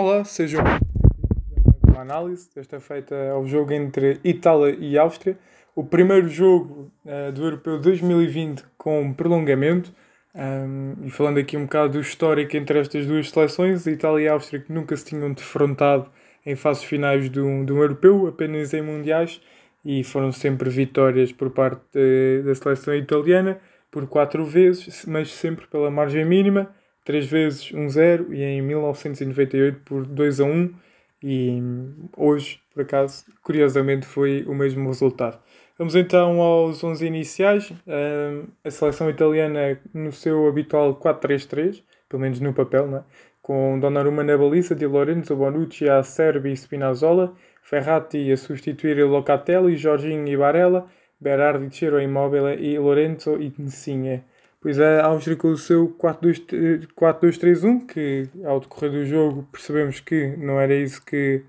Olá, sejam uma análise, desta feita ao jogo entre Itália e Áustria, o primeiro jogo uh, do Europeu 2020 com prolongamento. Um, e falando aqui um bocado do histórico entre estas duas seleções, Itália e Áustria que nunca se tinham defrontado em fases finais de um, de um europeu, apenas em mundiais, e foram sempre vitórias por parte de, da seleção italiana, por quatro vezes, mas sempre pela margem mínima, três vezes 1-0 e em 1998 por 2 a 1 e hoje, por acaso, curiosamente foi o mesmo resultado. Vamos então aos 11 iniciais. a seleção italiana no seu habitual 4-3-3, pelo menos no papel, né? com Donnarumma na baliza, Di Lorenzo, Bonucci, Acerbi e Spinazzola, Ferrati a substituir Locatelli, Jorginho e Barella, Berardi, Ciro Immobile e Lorenzo e Insigne. Pois é, a Áustria com o seu 4-2-3-1, que ao decorrer do jogo percebemos que não era isso que,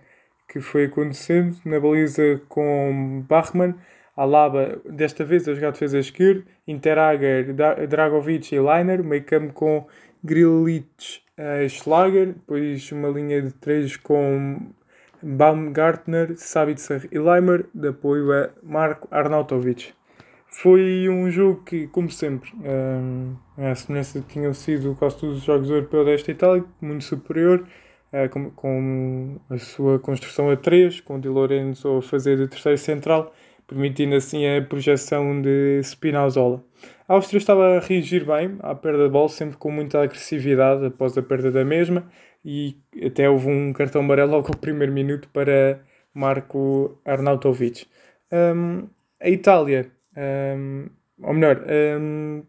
que foi acontecendo. Na baliza com Bachmann, Alaba, desta vez a jogar defesa esquerda, Interager, Dragovic e Leiner, meio campo com Grilich, uh, Schlager, depois uma linha de três com Baumgartner, Sabitzer e Leimer, de apoio a Marco Arnautovic. Foi um jogo que, como sempre, um, a semelhança que tinham sido quase todos os jogos europeus desta Itália, muito superior, uh, com, a sua construção a 3, com Di Lorenzo a fazer de terceiro central permitindo assim a projeção de Spinazzola. A Áustria estava a reagir bem à perda de bola, sempre com muita agressividade após a perda da mesma, e até houve um cartão amarelo logo ao primeiro minuto para Marco Arnautovic. Um, a Itália, um, ou melhor, um,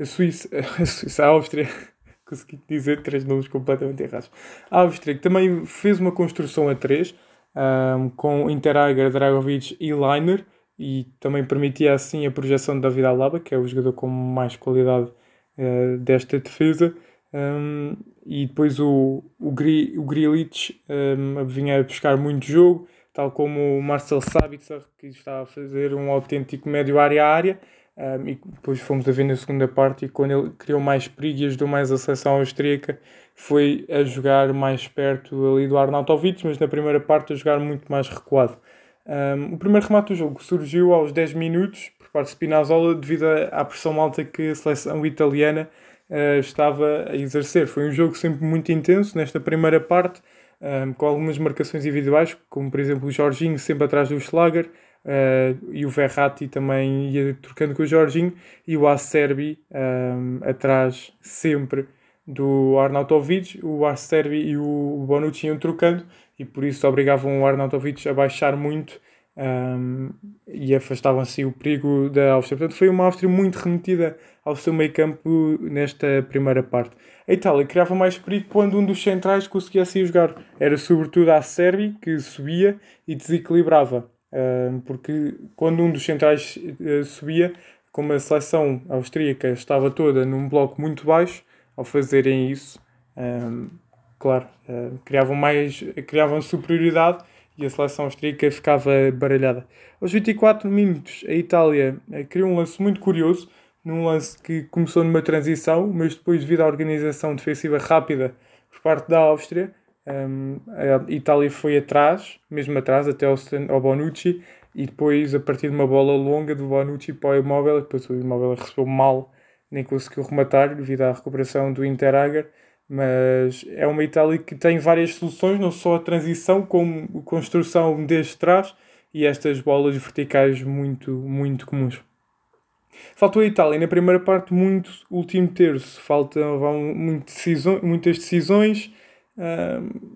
a Suíça, a Suíça, a Áustria, consegui dizer três nomes completamente errados. A Áustria que também fez uma construção a três, um, com Interager, Dragovic e Liner e também permitia assim a projeção de David Alaba, que é o jogador com mais qualidade uh, desta defesa. Um, e depois o, o, Gri, o Grilich um, vinha a buscar muito jogo, tal como o Marcel Sabitzer, que está a fazer um autêntico médio área a área. Um, e depois fomos a ver na segunda parte e quando ele criou mais perigo e ajudou mais a seleção austríaca foi a jogar mais perto ali do Arnautovic, mas na primeira parte a jogar muito mais recuado. Um, o primeiro remate do jogo surgiu aos 10 minutos por parte de Spinazzola devido à pressão alta que a seleção italiana uh, estava a exercer. Foi um jogo sempre muito intenso nesta primeira parte, um, com algumas marcações individuais, como por exemplo o Jorginho sempre atrás do Schlager, Uh, e o Verratti também ia trocando com o Jorginho e o Acerbi um, atrás sempre do Arnautovic, o Acerbi e o Bonucci iam trocando e por isso obrigavam o Arnautovic a baixar muito um, e afastavam assim o perigo da Áustria. Portanto, foi uma Áustria muito remetida ao seu meio campo nesta primeira parte. A Itália criava mais perigo quando um dos centrais conseguia assim jogar. Era sobretudo a Sérvia que subia e desequilibrava porque quando um dos centrais eh, subia, como a seleção austríaca estava toda num bloco muito baixo, ao fazerem isso, claro, criavam mais, criavam superioridade e a seleção austríaca ficava baralhada. Aos 24 minutos, a Itália eh, criou um lance muito curioso, num lance que começou numa transição, mas depois, devido à organização defensiva rápida por parte da Áustria, um, a Itália foi atrás, mesmo atrás, até ao Bonucci, e depois, a partir de uma bola longa do Bonucci para o Immobile, depois o Immobile recebeu mal, nem conseguiu rematar devido à recuperação do Interager. Mas é uma Itália que tem várias soluções, não só a transição, como a construção desde trás e estas bolas verticais muito, muito comuns. Faltou a Itália na primeira parte, muito último terço. Faltam muitas decisões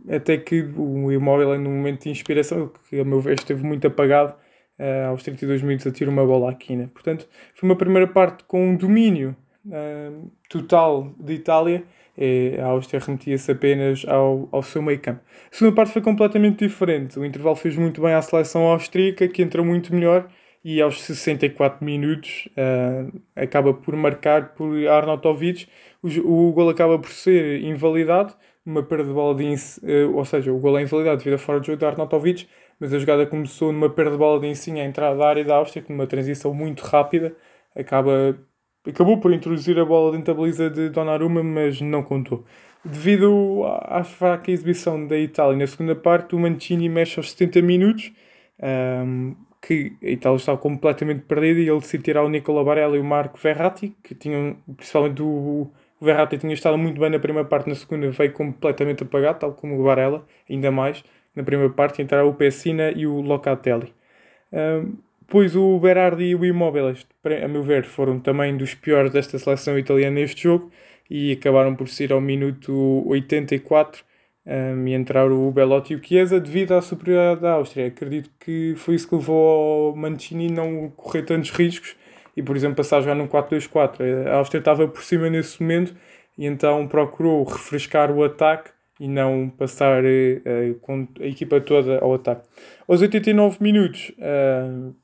até que o imóvel no momento de inspiração, que a meu ver esteve muito apagado, uh, aos 32 minutos a tirar uma bola à quina. Portanto, foi uma primeira parte com um domínio total de Itália, a Áustria remetia-se apenas ao, ao seu meio campo. A segunda parte foi completamente diferente. O intervalo fez muito bem à seleção austríaca, que entrou muito melhor, e aos 64 minutos acaba por marcar por Arnautovic. O, o gol acaba por ser invalidado, uma perda de bola de uh, ou seja, o gol é invalidado devido a fora de jogo de Arnautovic, mas a jogada começou numa perda de bola de Insigne à entrada da área da Áustria, com uma transição muito rápida, acaba, acabou por introduzir a bola dentro da baliza de Donnarumma, mas não contou. devido à fraca exibição da Itália na segunda parte, o Mancini mexe aos 70 minutos, um, que a Itália estava completamente perdida e ele decidiu tirar o Nicola Barella e o Marco Verratti, que tinham, principalmente o, Verratti tinha estado muito bem na primeira parte, na segunda veio completamente apagado, tal como o Barella, ainda mais, na primeira parte entraram o Pessina e o Locatelli. Um, pois o Berardi e o Immobile, a meu ver, foram também dos piores desta seleção italiana neste jogo e acabaram por sair ao minuto 84 um, e entrar o Belotti e o Chiesa devido à superioridade da Áustria. Acredito que foi isso que levou ao Mancini não correr tantos riscos e, por exemplo, passar jogar num 4-2-4. A Áustria estava por cima nesse momento e então procurou refrescar o ataque e não passar uh, com a equipa toda ao ataque. Aos 89 minutos, uh,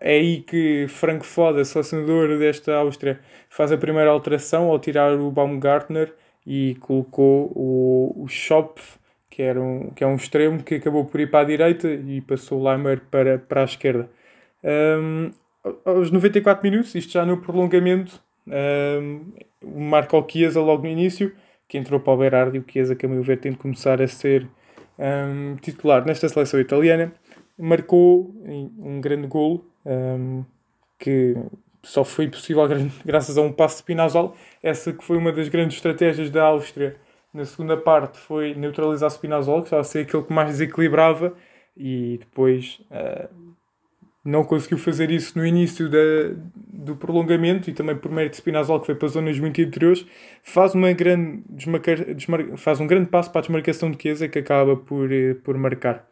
é aí que Frank Foda, selecionador desta Áustria, faz a primeira alteração ao tirar o Baumgartner e colocou o, o Schopf, que, era um, que é um extremo que acabou por ir para a direita e passou o Leimer para, para a esquerda. Um, aos 94 minutos, isto já no prolongamento, um, o Marco Chiesa logo no início, que entrou para o Berardi, o Chiesa que a meu ver tem de começar a ser um, titular nesta seleção italiana, marcou um grande golo um, que só foi possível graças a um passo de Spinazzola. Essa que foi uma das grandes estratégias da Áustria na segunda parte foi neutralizar Spinazzola, que estava a ser aquele que mais desequilibrava e depois uh, não conseguiu fazer isso no início da, do prolongamento e também por mérito de Spinazzola que foi para zonas muito interiores faz, uma grande desmarca, desmar, faz um grande passo para a desmarcação de Chiesa que acaba por, eh, por marcar.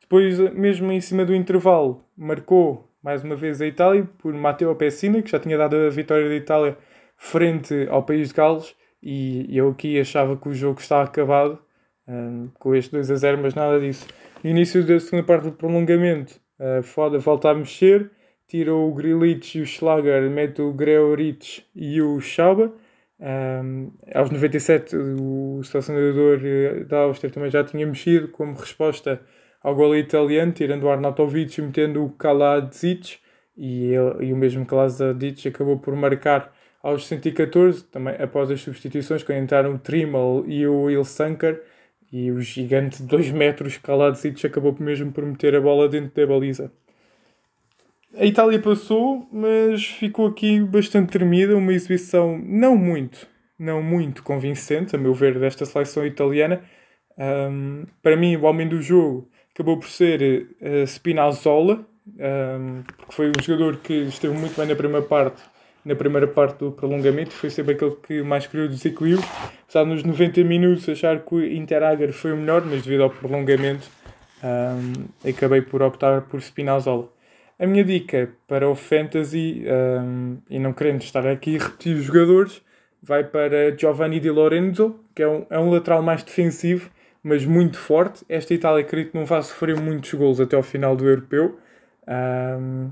Depois, mesmo em cima do intervalo, marcou mais uma vez a Itália por Matteo Pessina, que já tinha dado a vitória da Itália frente ao país de Gales, e eu aqui achava que o jogo estava acabado um, com este 2 a 0, mas nada disso. No início da segunda parte do prolongamento, uh, Foda volta a mexer, tira o Grilich e o Schlager, mete o Greoritz e o Schauber. Um, aos 97, o selecionador eh, da Áustria também já tinha mexido como resposta ao gol italiano, tirando o Arnautovic e metendo o Kaladzic, e, ele, e o mesmo Kaladzic acabou por marcar aos 114, também após as substituições, quando entraram o Trimmel e o Ilsanker, e o gigante de 2 metros Kaladzic acabou mesmo por meter a bola dentro da baliza. A Itália passou, mas ficou aqui bastante tremida, uma exibição não muito, não muito convincente, a meu ver, desta seleção italiana. Um, para mim, o homem do jogo acabou por ser uh, Spinazzola, um, porque foi um jogador que esteve muito bem na primeira parte, na primeira parte do prolongamento, foi sempre aquele que mais criou desequilíbrios. Apesar nos 90 minutos achar que o Interager foi o melhor, mas devido ao prolongamento um, acabei por optar por Spinazzola. A minha dica para o Fantasy, um, e não querendo estar aqui a repetir os jogadores, vai para Giovanni Di Lorenzo, que é um, é um lateral mais defensivo, mas muito forte. Esta Itália, acredito não vai sofrer muitos gols até ao final do europeu. Um,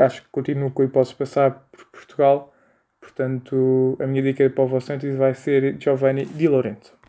acho que continuo com a hipótese de passar por Portugal. Portanto, a minha dica para o vosso vai ser Giovanni Di Lorenzo.